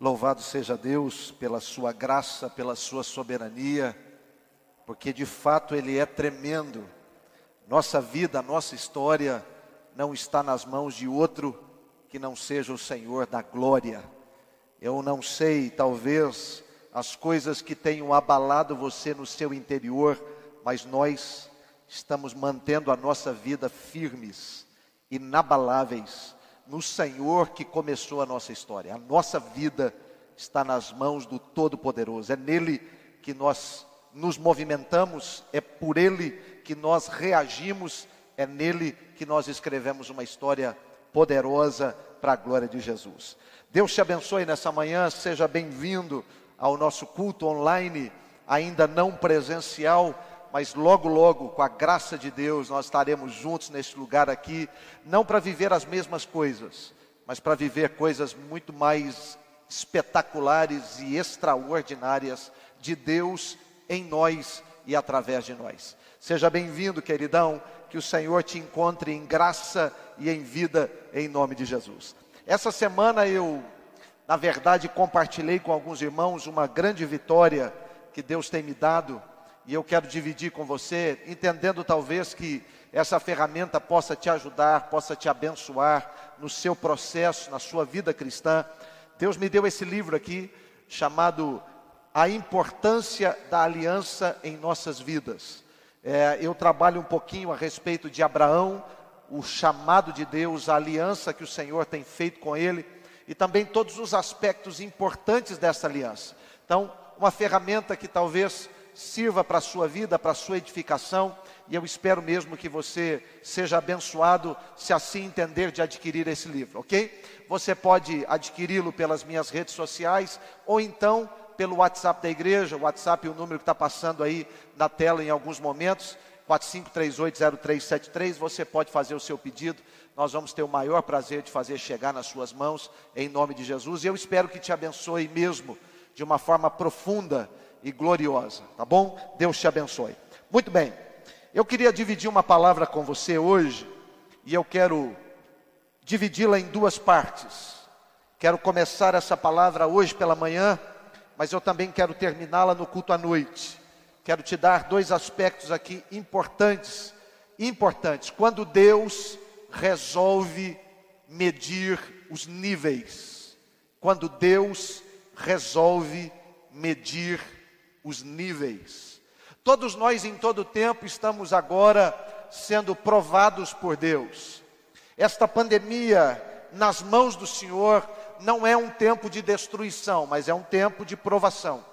Louvado seja Deus pela sua graça, pela sua soberania, porque de fato Ele é tremendo. Nossa vida, nossa história não está nas mãos de outro que não seja o Senhor da glória. Eu não sei, talvez, as coisas que tenham abalado você no seu interior, mas nós estamos mantendo a nossa vida firmes, inabaláveis no Senhor que começou a nossa história. A nossa vida está nas mãos do Todo-Poderoso. É nele que nós nos movimentamos, é por ele que nós reagimos, é nele que nós escrevemos uma história poderosa para a glória de Jesus. Deus te abençoe nessa manhã, seja bem-vindo ao nosso culto online, ainda não presencial mas logo, logo, com a graça de Deus, nós estaremos juntos neste lugar aqui, não para viver as mesmas coisas, mas para viver coisas muito mais espetaculares e extraordinárias de Deus em nós e através de nós. Seja bem-vindo, queridão, que o Senhor te encontre em graça e em vida, em nome de Jesus. Essa semana eu, na verdade, compartilhei com alguns irmãos uma grande vitória que Deus tem me dado e eu quero dividir com você, entendendo talvez que essa ferramenta possa te ajudar, possa te abençoar no seu processo, na sua vida cristã. Deus me deu esse livro aqui, chamado A Importância da Aliança em Nossas Vidas. É, eu trabalho um pouquinho a respeito de Abraão, o chamado de Deus, a aliança que o Senhor tem feito com ele, e também todos os aspectos importantes dessa aliança. Então, uma ferramenta que talvez sirva para a sua vida, para a sua edificação, e eu espero mesmo que você seja abençoado se assim entender de adquirir esse livro, ok? Você pode adquiri-lo pelas minhas redes sociais ou então pelo WhatsApp da igreja, o WhatsApp o número que está passando aí na tela em alguns momentos, 45380373, você pode fazer o seu pedido, nós vamos ter o maior prazer de fazer chegar nas suas mãos, em nome de Jesus, e eu espero que te abençoe mesmo, de uma forma profunda, e gloriosa, tá bom? Deus te abençoe. Muito bem, eu queria dividir uma palavra com você hoje, e eu quero dividi-la em duas partes. Quero começar essa palavra hoje pela manhã, mas eu também quero terminá-la no culto à noite. Quero te dar dois aspectos aqui importantes, importantes. Quando Deus resolve medir os níveis, quando Deus resolve medir os níveis. Todos nós, em todo tempo, estamos agora sendo provados por Deus. Esta pandemia, nas mãos do Senhor, não é um tempo de destruição, mas é um tempo de provação.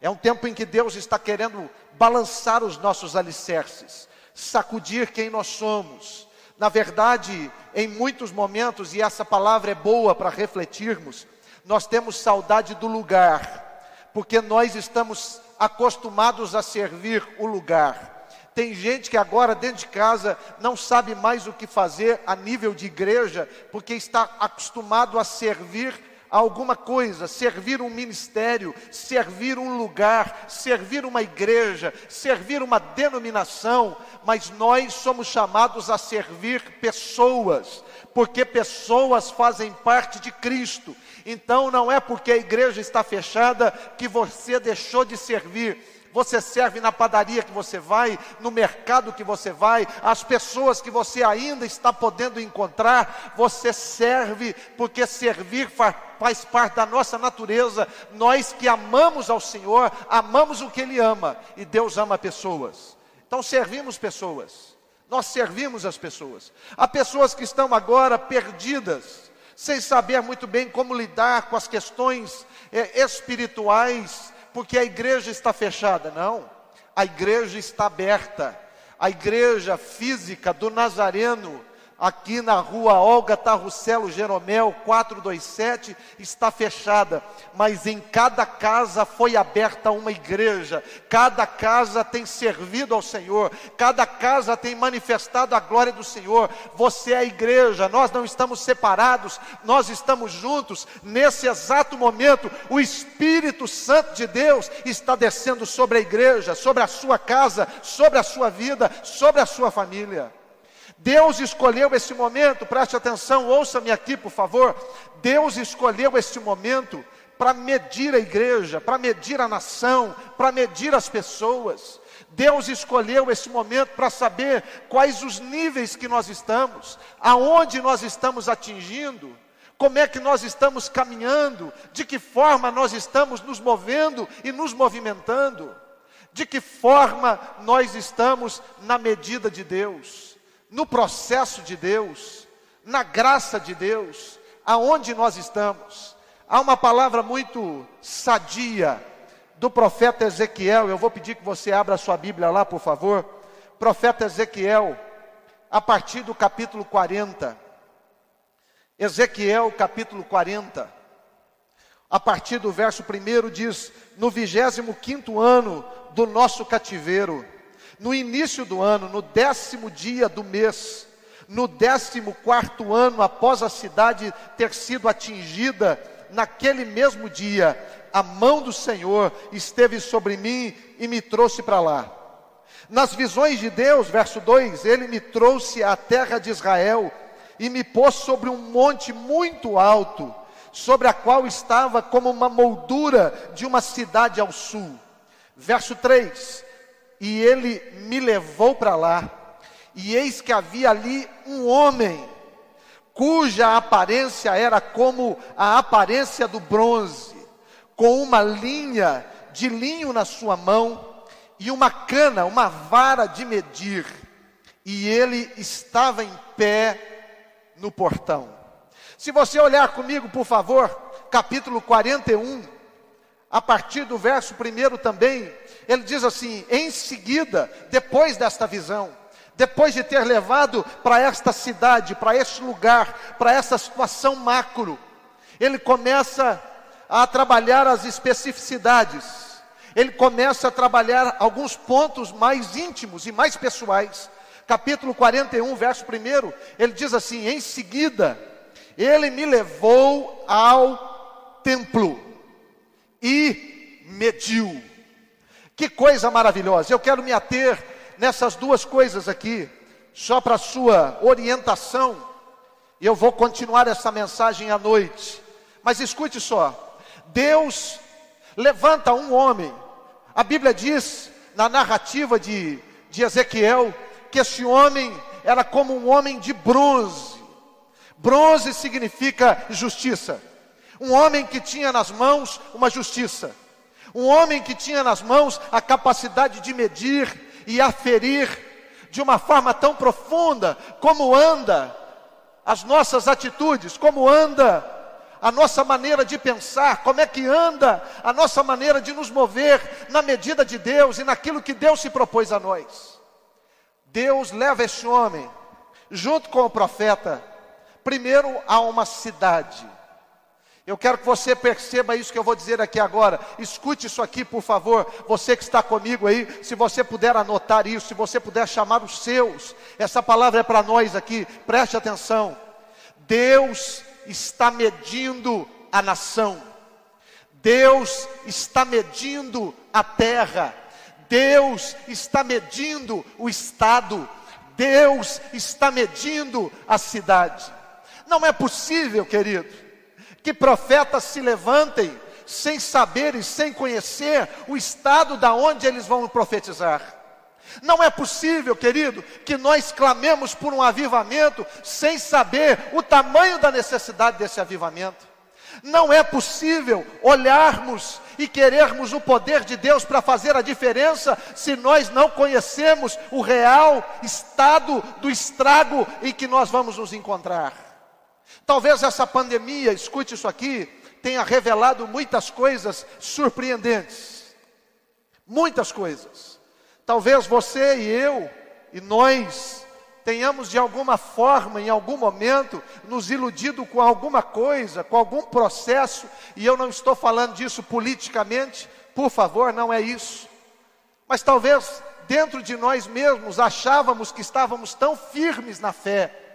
É um tempo em que Deus está querendo balançar os nossos alicerces, sacudir quem nós somos. Na verdade, em muitos momentos, e essa palavra é boa para refletirmos, nós temos saudade do lugar, porque nós estamos acostumados a servir o lugar. Tem gente que agora dentro de casa não sabe mais o que fazer a nível de igreja, porque está acostumado a servir alguma coisa, servir um ministério, servir um lugar, servir uma igreja, servir uma denominação, mas nós somos chamados a servir pessoas, porque pessoas fazem parte de Cristo. Então não é porque a igreja está fechada que você deixou de servir. Você serve na padaria que você vai, no mercado que você vai, as pessoas que você ainda está podendo encontrar, você serve, porque servir faz, parte da nossa natureza. Nós que amamos ao Senhor, amamos o que Ele ama, e Deus ama pessoas. Então servimos pessoas, nós servimos as pessoas. Há pessoas que estão agora perdidas, sem saber muito bem como lidar com as questões é, espirituais, porque a igreja está fechada. Não, a igreja está aberta. A igreja física do Nazareno aqui na rua Olga Tarrucelo Jeromel 427 está fechada, mas em cada casa foi aberta uma igreja, cada casa tem servido ao Senhor, cada casa tem manifestado a glória do Senhor. Você é a igreja, nós não estamos separados, nós estamos juntos. Nesse exato momento, o Espírito Santo de Deus está descendo sobre a igreja, sobre a sua casa, sobre a sua vida, sobre a sua família. Deus escolheu esse momento, preste atenção, ouça-me aqui, por favor. Deus escolheu este momento para medir a igreja, para medir a nação, para medir as pessoas. Deus escolheu esse momento para saber quais os níveis que nós estamos, aonde nós estamos atingindo, como é que nós estamos caminhando, de que forma nós estamos nos movendo e nos movimentando, de que forma nós estamos na medida de Deus, no processo de Deus, na graça de Deus, aonde nós estamos. Há uma palavra muito sadia do profeta Ezequiel. Eu vou pedir que você abra a sua Bíblia lá, por favor. Profeta Ezequiel, a partir do capítulo 40. Ezequiel, capítulo 40. A partir do verso 1 diz: No 25 ano do nosso cativeiro, no início do ano, no décimo dia do mês, no décimo quarto ano após a cidade ter sido atingida, naquele mesmo dia, a mão do Senhor esteve sobre mim e me trouxe para lá. Nas visões de Deus, verso 2, ele me trouxe à terra de Israel e me pôs sobre um monte muito alto, sobre a qual estava como uma moldura de uma cidade ao sul. Verso 3: E ele me levou para lá, e eis que havia ali um homem, cuja aparência era como a aparência do bronze com uma linha de linho na sua mão e uma cana, uma vara de medir, e ele estava em pé no portão. Se você olhar comigo, por favor, capítulo 41, a partir do verso 1 também, ele diz assim: em seguida, depois desta visão, depois de ter levado para esta cidade, para este lugar, para essa situação macro, ele começa a trabalhar as especificidades. Ele começa a trabalhar alguns pontos mais íntimos e mais pessoais. Capítulo 41, verso 1, ele diz assim: Em seguida, ele me levou ao templo e mediu. Que coisa maravilhosa! Eu quero me ater nessas duas coisas aqui, só para sua orientação. E eu vou continuar essa mensagem à noite. Mas escute só, Deus levanta um homem. A Bíblia diz, na narrativa de, de Ezequiel, que esse homem era como um homem de bronze. Bronze significa justiça. Um homem que tinha nas mãos uma justiça. Um homem que tinha nas mãos a capacidade de medir e aferir de uma forma tão profunda como anda as nossas atitudes, como anda a nossa maneira de pensar, como é que anda a nossa maneira de nos mover na medida de Deus e naquilo que Deus se propôs a nós. Deus leva esse homem, junto com o profeta, primeiro a uma cidade. Eu quero que você perceba isso que eu vou dizer aqui agora. Escute isso aqui, por favor. Você que está comigo aí, se você puder anotar isso, se você puder chamar os seus. Essa palavra é para nós aqui. Preste atenção. Deus está medindo a nação, Deus está medindo a terra, Deus está medindo o estado, Deus está medindo a cidade. Não é possível, querido, que profetas se levantem sem saber e sem conhecer o estado da onde eles vão profetizar. Não é possível, querido, que nós clamemos por um avivamento sem saber o tamanho da necessidade desse avivamento. Não é possível olharmos e querermos o poder de Deus para fazer a diferença se nós não conhecemos o real estado do estrago em que nós vamos nos encontrar. Talvez essa pandemia, escute isso aqui, tenha revelado muitas coisas surpreendentes. Muitas coisas. Talvez você e eu e nós tenhamos de alguma forma, em algum momento, nos iludido com alguma coisa, com algum processo, e eu não estou falando disso politicamente, por favor, não é isso. Mas talvez dentro de nós mesmos achávamos que estávamos tão firmes na fé,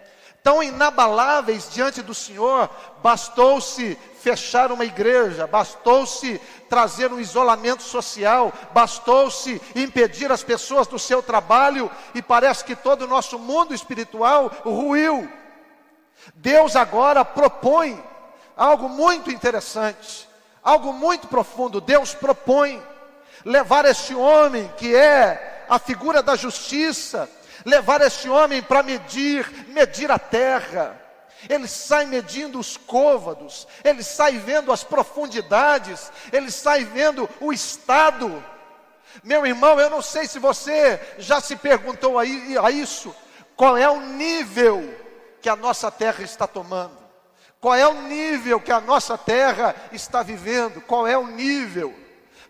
tão inabaláveis diante do Senhor, bastou-se fechar uma igreja, bastou-se trazer um isolamento social, bastou-se impedir as pessoas do seu trabalho, e parece que todo o nosso mundo espiritual ruiu. Deus agora propõe algo muito interessante, algo muito profundo. Deus propõe levar este homem, que é a figura da justiça, levar este homem para medir, medir a terra. Ele sai medindo os côvados, ele sai vendo as profundidades, ele sai vendo o estado. Meu irmão, eu não sei se você já se perguntou a isso, qual é o nível que a nossa terra está tomando, qual é o nível que a nossa terra está vivendo, qual é o nível.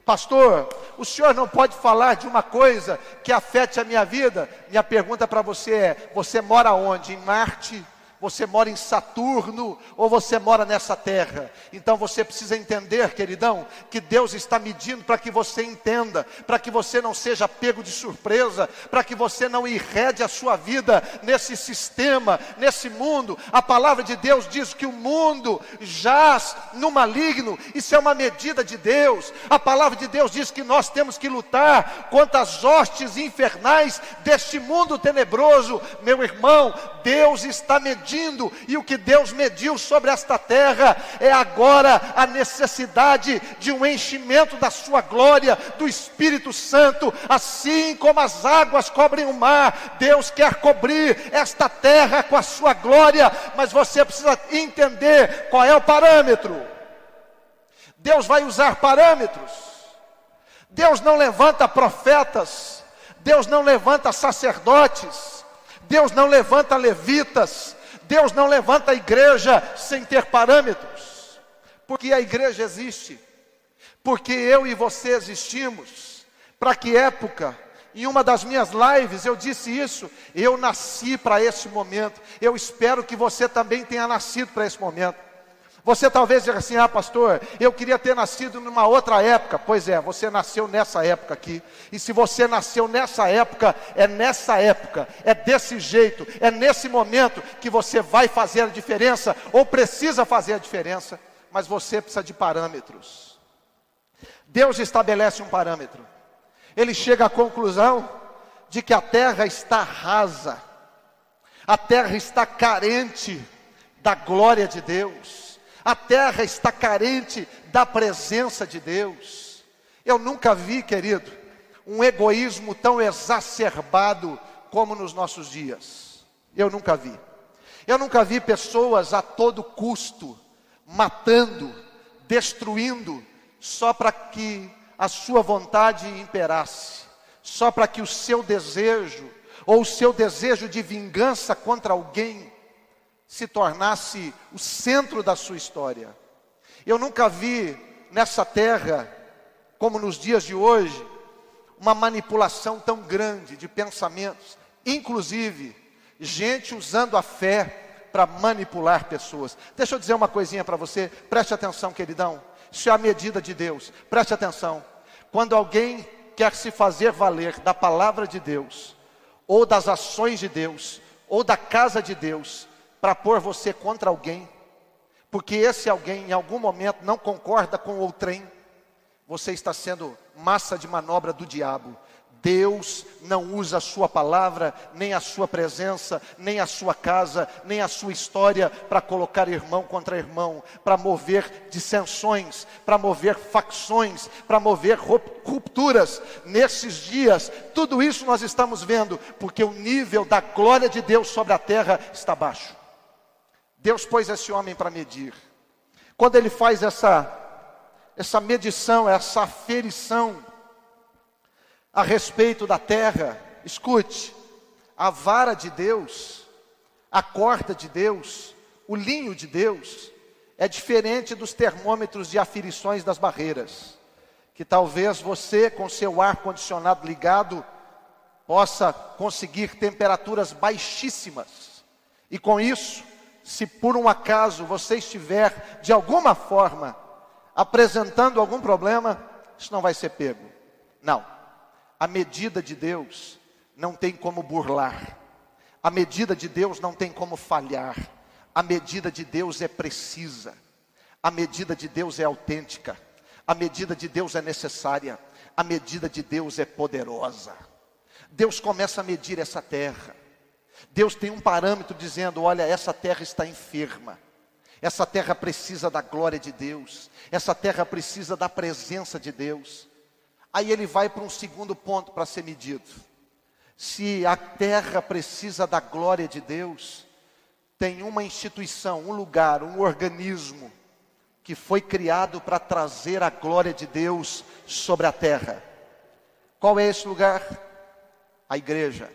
Pastor, o senhor não pode falar de uma coisa que afete a minha vida? Minha pergunta para você é: você mora onde? Em Marte? Você mora em Saturno ou você mora nessa terra. Então você precisa entender, queridão, que Deus está medindo para que você entenda, para que você não seja pego de surpresa, para que você não irrede a sua vida nesse sistema, nesse mundo. A palavra de Deus diz que o mundo jaz no maligno, isso é uma medida de Deus. A palavra de Deus diz que nós temos que lutar contra as hostes infernais deste mundo tenebroso. Meu irmão, Deus está medindo medindo, e o que Deus mediu sobre esta terra é agora a necessidade de um enchimento da sua glória, do Espírito Santo, assim como as águas cobrem o mar, Deus quer cobrir esta terra com a sua glória, mas você precisa entender qual é o parâmetro. Deus vai usar parâmetros. Deus não levanta profetas, Deus não levanta sacerdotes, Deus não levanta levitas, Deus não levanta a igreja sem ter parâmetros, porque a igreja existe, porque eu e você existimos. Para que época? Em uma das minhas lives eu disse isso. Eu nasci para esse momento. Eu espero que você também tenha nascido para esse momento. Você talvez diga assim: ah, pastor, eu queria ter nascido numa outra época. Pois é, você nasceu nessa época aqui. E se você nasceu nessa época, é nessa época, é desse jeito, é nesse momento que você vai fazer a diferença, ou precisa fazer a diferença. Mas você precisa de parâmetros. Deus estabelece um parâmetro. Ele chega à conclusão de que a terra está rasa, a terra está carente da glória de Deus. A terra está carente da presença de Deus. Eu nunca vi, querido, um egoísmo tão exacerbado como nos nossos dias. Eu nunca vi. Eu nunca vi pessoas a todo custo matando, destruindo, só para que a sua vontade imperasse, só para que o seu desejo ou o seu desejo de vingança contra alguém se tornasse o centro da sua história. Eu nunca vi nessa terra, como nos dias de hoje, uma manipulação tão grande de pensamentos, inclusive gente usando a fé para manipular pessoas. Deixa eu dizer uma coisinha para você, preste atenção, queridão. Isso é a medida de Deus, preste atenção. Quando alguém quer se fazer valer da palavra de Deus, ou das ações de Deus, ou da casa de Deus, para pôr você contra alguém, porque esse alguém em algum momento não concorda com o trem, você está sendo massa de manobra do diabo. Deus não usa a sua palavra, nem a sua presença, nem a sua casa, nem a sua história para colocar irmão contra irmão, para mover dissensões, para mover facções, para mover rupturas. Nesses dias, tudo isso nós estamos vendo, porque o nível da glória de Deus sobre a terra está baixo. Deus pôs esse homem para medir. Quando ele faz essa, essa medição, essa aferição a respeito da terra, escute, a vara de Deus, a corda de Deus, o linho de Deus, é diferente dos termômetros de aferições das barreiras, que talvez você, com seu ar condicionado ligado, possa conseguir temperaturas baixíssimas, e com isso, se por um acaso você estiver de alguma forma apresentando algum problema, isso não vai ser pego. Não. A medida de Deus não tem como burlar. A medida de Deus não tem como falhar. A medida de Deus é precisa. A medida de Deus é autêntica. A medida de Deus é necessária. A medida de Deus é poderosa. Deus começa a medir essa terra. Deus tem um parâmetro dizendo: olha, essa terra está enferma. Essa terra precisa da glória de Deus. Essa terra precisa da presença de Deus. Aí ele vai para um segundo ponto para ser medido. Se a terra precisa da glória de Deus, tem uma instituição, um lugar, um organismo que foi criado para trazer a glória de Deus sobre a terra. Qual é esse lugar? A igreja.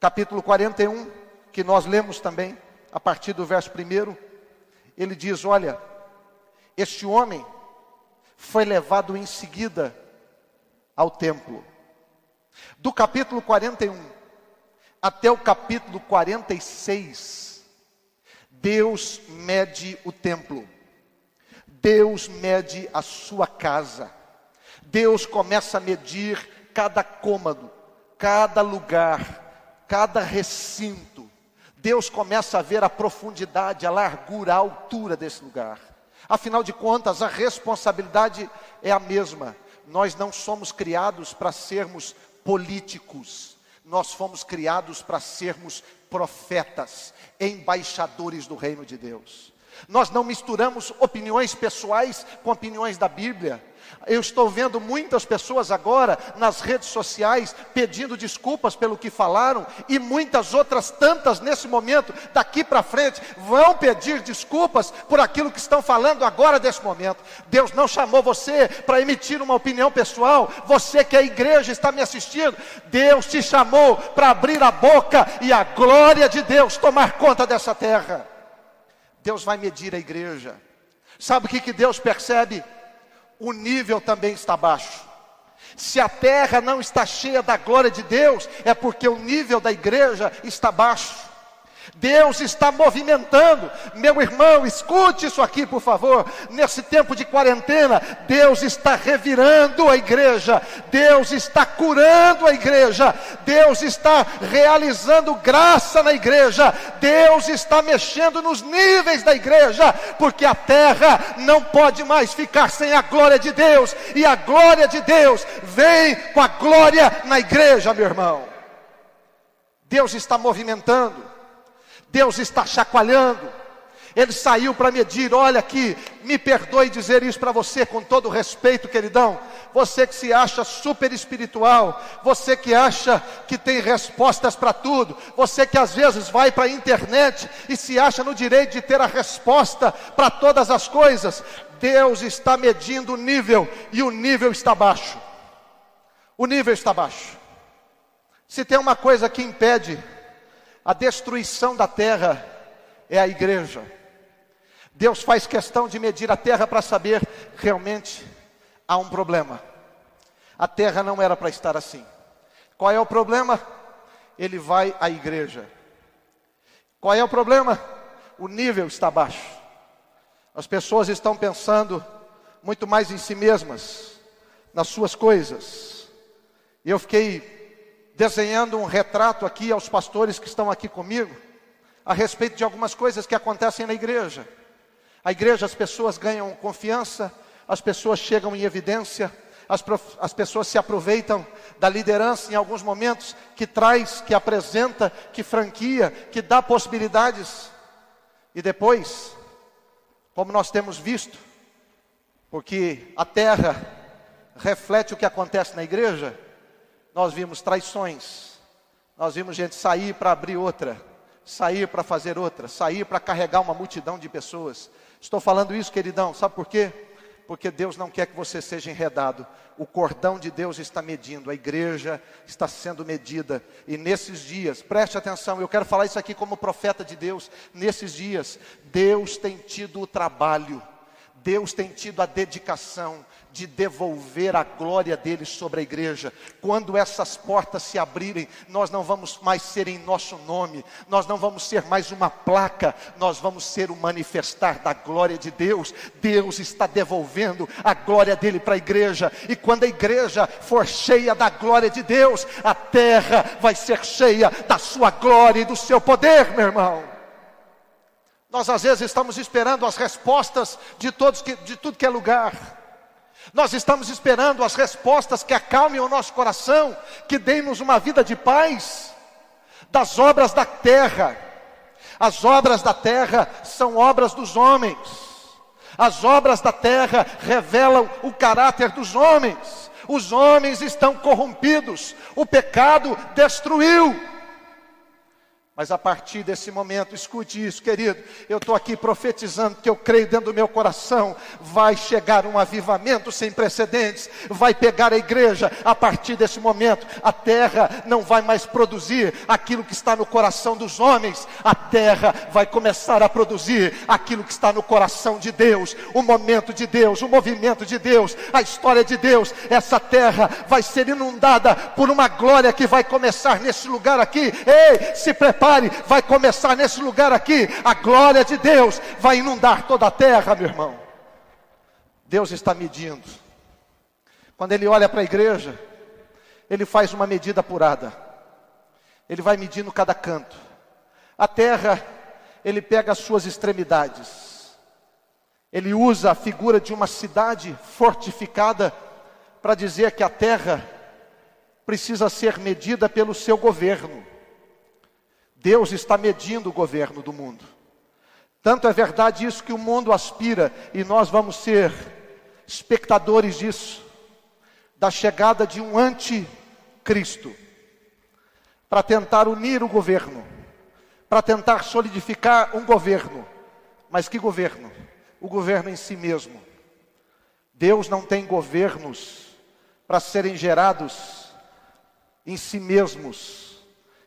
Capítulo 41, que nós lemos também, a partir do verso 1, ele diz: Olha, este homem foi levado em seguida ao templo. Do capítulo 41 até o capítulo 46, Deus mede o templo, Deus mede a sua casa, Deus começa a medir cada cômodo, cada lugar, cada recinto. Deus começa a ver a profundidade, a largura, a altura desse lugar. Afinal de contas, a responsabilidade é a mesma. Nós não somos criados para sermos políticos, nós fomos criados para sermos profetas, embaixadores do reino de Deus. Nós não misturamos opiniões pessoais com opiniões da Bíblia. Eu estou vendo muitas pessoas agora nas redes sociais pedindo desculpas pelo que falaram, e muitas outras tantas nesse momento, daqui para frente, vão pedir desculpas por aquilo que estão falando agora desse momento. Deus não chamou você para emitir uma opinião pessoal, você que é igreja está me assistindo, Deus te chamou para abrir a boca e a glória de Deus tomar conta dessa terra. Deus vai medir a igreja. Sabe o que, que Deus percebe? o nível também está baixo. Se a terra não está cheia da glória de Deus, é porque o nível da igreja está baixo. Deus está movimentando, meu irmão, escute isso aqui, por favor. Nesse tempo de quarentena, Deus está revirando a igreja, Deus está curando a igreja, Deus está realizando graça na igreja, Deus está mexendo nos níveis da igreja, porque a terra não pode mais ficar sem a glória de Deus, e a glória de Deus vem com a glória na igreja, meu irmão. Deus está movimentando. Deus está chacoalhando. Ele saiu para medir, olha aqui, me perdoe dizer isso para você com todo respeito, queridão. Você que se acha super espiritual, você que acha que tem respostas para tudo, você que às vezes vai para a internet e se acha no direito de ter a resposta para todas as coisas. Deus está medindo o nível e o nível está baixo. O nível está baixo. Se tem uma coisa que impede a destruição da terra é a igreja. Deus faz questão de medir a terra para saber realmente há um problema. A terra não era para estar assim. Qual é o problema? Ele vai à igreja. Qual é o problema? O nível está baixo. As pessoas estão pensando muito mais em si mesmas, nas suas coisas. Eu fiquei desenhando um retrato aqui aos pastores que estão aqui comigo, a respeito de algumas coisas que acontecem na igreja. A igreja, as pessoas ganham confiança, as pessoas chegam em evidência, as, as pessoas se aproveitam da liderança em alguns momentos, que traz, que apresenta, que franquia, que dá possibilidades. E depois, como nós temos visto, porque a terra reflete o que acontece na igreja, nós vimos traições, nós vimos gente sair para abrir outra, sair para fazer outra, sair para carregar uma multidão de pessoas. Estou falando isso, queridão, sabe por quê? Porque Deus não quer que você seja enredado. O cordão de Deus está medindo, a igreja está sendo medida. E nesses dias, preste atenção, eu quero falar isso aqui como profeta de Deus. Nesses dias, Deus tem tido o trabalho Deus tem tido a dedicação de devolver a glória dele sobre a igreja. Quando essas portas se abrirem, nós não vamos mais ser em nosso nome, nós não vamos ser mais uma placa, nós vamos ser o manifestar da glória de Deus. Deus está devolvendo a glória dele para a igreja, e quando a igreja for cheia da glória de Deus, a terra vai ser cheia da sua glória e do seu poder, meu irmão. Nós às vezes estamos esperando as respostas de todos que, de tudo que é lugar. Nós estamos esperando as respostas que acalmem o nosso coração, que deem-nos uma vida de paz, das obras da terra. As obras da terra são obras dos homens. As obras da terra revelam o caráter dos homens. Os homens estão corrompidos, o pecado destruiu. Mas a partir desse momento, escute isso, querido. Eu estou aqui profetizando que eu creio dentro do meu coração. Vai chegar um avivamento sem precedentes. Vai pegar a igreja. A partir desse momento, a terra não vai mais produzir aquilo que está no coração dos homens. A terra vai começar a produzir aquilo que está no coração de Deus. O momento de Deus, o movimento de Deus, a história de Deus. Essa terra vai ser inundada por uma glória que vai começar nesse lugar aqui. Ei, se prepare vai começar nesse lugar aqui. A glória de Deus vai inundar toda a terra, meu irmão. Deus está medindo. Quando Ele olha para a igreja, Ele faz uma medida apurada. Ele vai medindo cada canto. A terra, Ele pega as suas extremidades. Ele usa a figura de uma cidade fortificada para dizer que a terra precisa ser medida pelo seu governo. Deus está medindo o governo do mundo. Tanto é verdade isso que o mundo aspira, e nós vamos ser espectadores disso, da chegada de um anticristo, para tentar unir o governo, para tentar solidificar um governo. Mas que governo? O governo em si mesmo. Deus não tem governos para serem gerados em si mesmos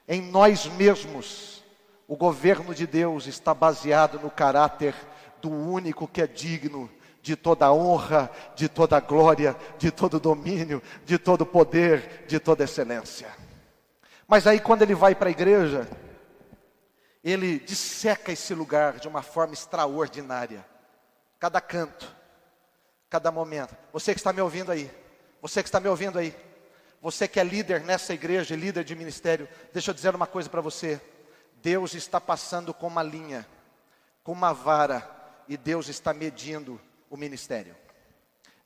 em nós mesmos. O governo de Deus está baseado no caráter do único que é digno de toda honra, de toda glória, de todo domínio, de todo poder, de toda excelência. Mas aí, quando ele vai para a igreja, ele disseca esse lugar de uma forma extraordinária. Cada canto, cada momento. Você que está me ouvindo aí, você que está me ouvindo aí, você que é líder nessa igreja, líder de ministério, deixa eu dizer uma coisa para você. Deus está passando com uma linha, com uma vara, e Deus está medindo o ministério.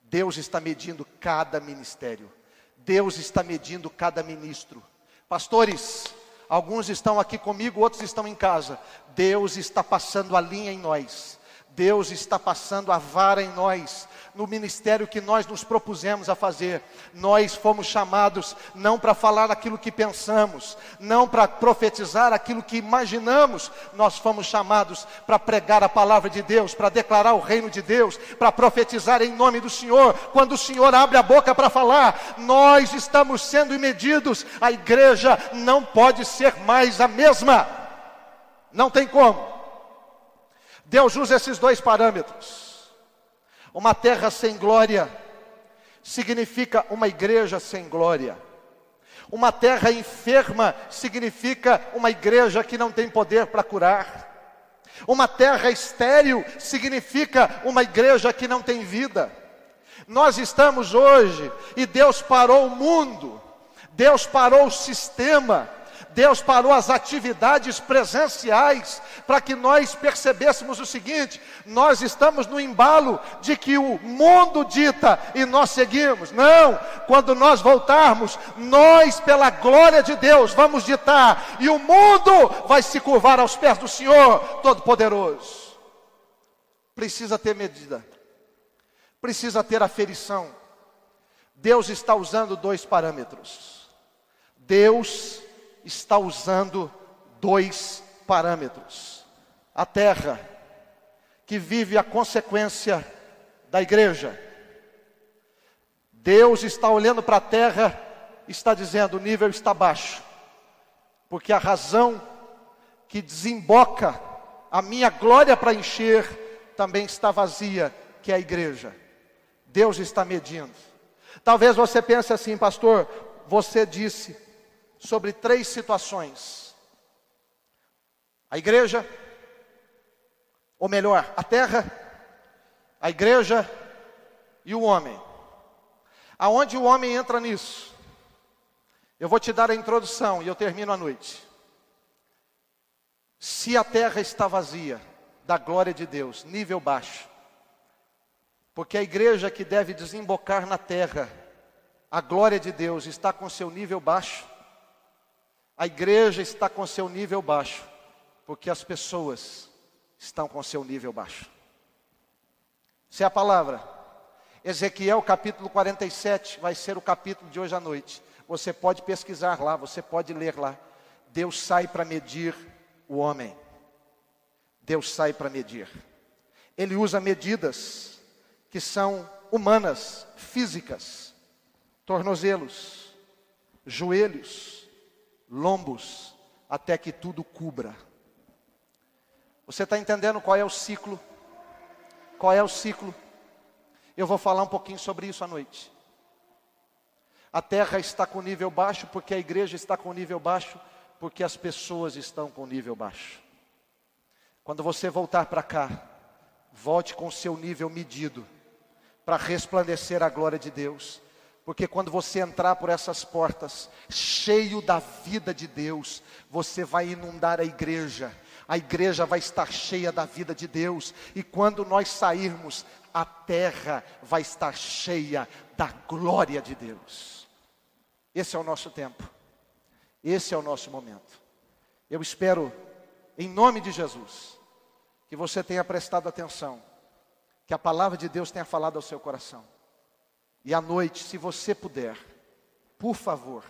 Deus está medindo cada ministério. Deus está medindo cada ministro. Pastores, alguns estão aqui comigo, outros estão em casa. Deus está passando a linha em nós. Deus está passando a vara em nós no ministério que nós nos propusemos a fazer. Nós fomos chamados não para falar aquilo que pensamos, não para profetizar aquilo que imaginamos, nós fomos chamados para pregar a palavra de Deus, para declarar o reino de Deus, para profetizar em nome do Senhor. Quando o Senhor abre a boca para falar, nós estamos sendo medidos, a igreja não pode ser mais a mesma. Não tem como. Deus usa esses dois parâmetros. Uma terra sem glória significa uma igreja sem glória. Uma terra enferma significa uma igreja que não tem poder para curar. Uma terra estéril significa uma igreja que não tem vida. Nós estamos hoje e Deus parou o mundo, Deus parou o sistema, Deus parou as atividades presenciais para que nós percebêssemos o seguinte: nós estamos no embalo de que o mundo dita e nós seguimos. Não, quando nós voltarmos, nós, pela glória de Deus, vamos ditar e o mundo vai se curvar aos pés do Senhor Todo-Poderoso. Precisa ter medida, precisa ter aferição. Deus está usando dois parâmetros. Deus está usando dois parâmetros. A terra, que vive a consequência da igreja. Deus está olhando para a terra, está dizendo: o nível está baixo, porque a razão que desemboca a minha glória para encher também está vazia, que é a igreja. Deus está medindo. Talvez você pense assim, pastor, você disse sobre três situações: a igreja, ou melhor, a terra, a igreja e o homem. Aonde o homem entra nisso? Eu vou te dar a introdução e eu termino a noite. Se a terra está vazia da glória de Deus, nível baixo, porque a igreja que deve desembocar na terra, a glória de Deus está com seu nível baixo, a igreja está com seu nível baixo, porque as pessoas estão com seu nível baixo. Se é a palavra, Ezequiel capítulo 47 vai ser o capítulo de hoje à noite. Você pode pesquisar lá, você pode ler lá. Deus sai para medir o homem. Deus sai para medir. Ele usa medidas que são humanas, físicas, tornozelos, joelhos, lombos, até que tudo cubra. Você está entendendo qual é o ciclo? Qual é o ciclo? Eu vou falar um pouquinho sobre isso à noite. A terra está com nível baixo porque a igreja está com nível baixo, porque as pessoas estão com nível baixo. Quando você voltar para cá, volte com o seu nível medido, para resplandecer a glória de Deus. Porque quando você entrar por essas portas, cheio da vida de Deus, você vai inundar a igreja, a igreja vai estar cheia da vida de Deus, e quando nós sairmos, a terra vai estar cheia da glória de Deus. Esse é o nosso tempo, esse é o nosso momento. Eu espero, em nome de Jesus, que você tenha prestado atenção, que a palavra de Deus tenha falado ao seu coração. E à noite, se você puder, por favor,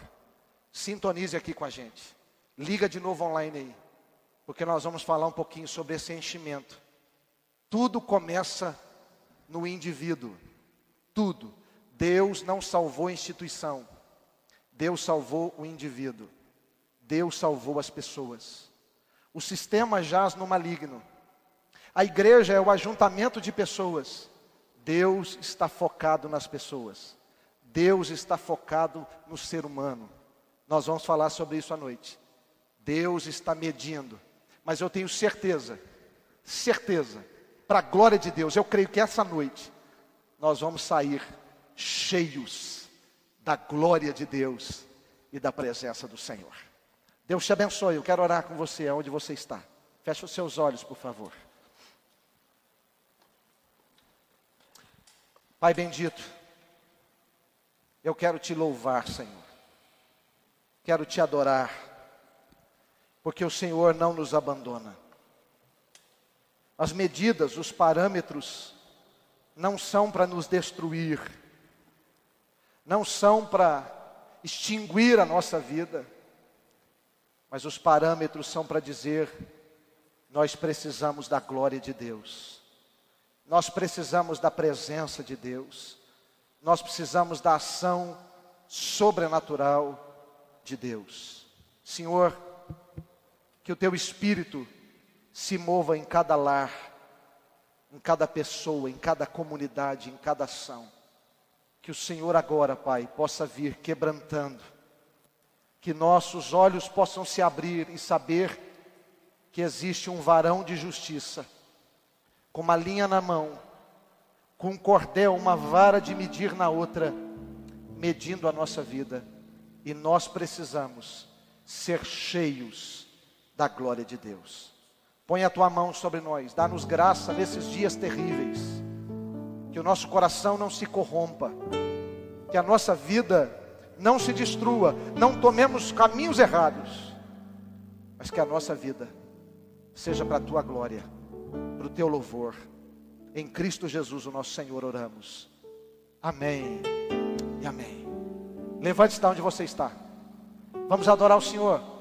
sintonize aqui com a gente. Liga de novo online aí, porque nós vamos falar um pouquinho sobre esse enchimento. Tudo começa no indivíduo. Tudo. Deus não salvou a instituição. Deus salvou o indivíduo. Deus salvou as pessoas. O sistema jaz no maligno. A igreja é o ajuntamento de pessoas. Deus está focado nas pessoas. Deus está focado no ser humano. Nós vamos falar sobre isso à noite. Deus está medindo. Mas eu tenho certeza, certeza, para a glória de Deus. Eu creio que essa noite nós vamos sair cheios da glória de Deus e da presença do Senhor. Deus te abençoe. Eu quero orar com você onde você está. Feche os seus olhos, por favor. Pai bendito, eu quero te louvar, Senhor. Quero te adorar, porque o Senhor não nos abandona. As medidas, os parâmetros, não são para nos destruir, não são para extinguir a nossa vida, mas os parâmetros são para dizer: nós precisamos da glória de Deus, nós precisamos da presença de Deus, nós precisamos da ação sobrenatural de Deus. Senhor, que o teu Espírito se mova em cada lar, em cada pessoa, em cada comunidade, em cada ação. Que o Senhor agora, Pai, possa vir quebrantando, que nossos olhos possam se abrir e saber que existe um varão de justiça, com uma linha na mão, com um cordel, uma vara de medir na outra, medindo a nossa vida, e nós precisamos ser cheios da glória de Deus. Põe a tua mão sobre nós, dá-nos graça nesses dias terríveis. Que o nosso coração não se corrompa, que a nossa vida não se destrua, não tomemos caminhos errados, mas que a nossa vida seja para a tua glória, para o teu louvor. Em Cristo Jesus, o nosso Senhor, oramos. Amém e amém. Levante-se de onde você está. Vamos adorar o Senhor.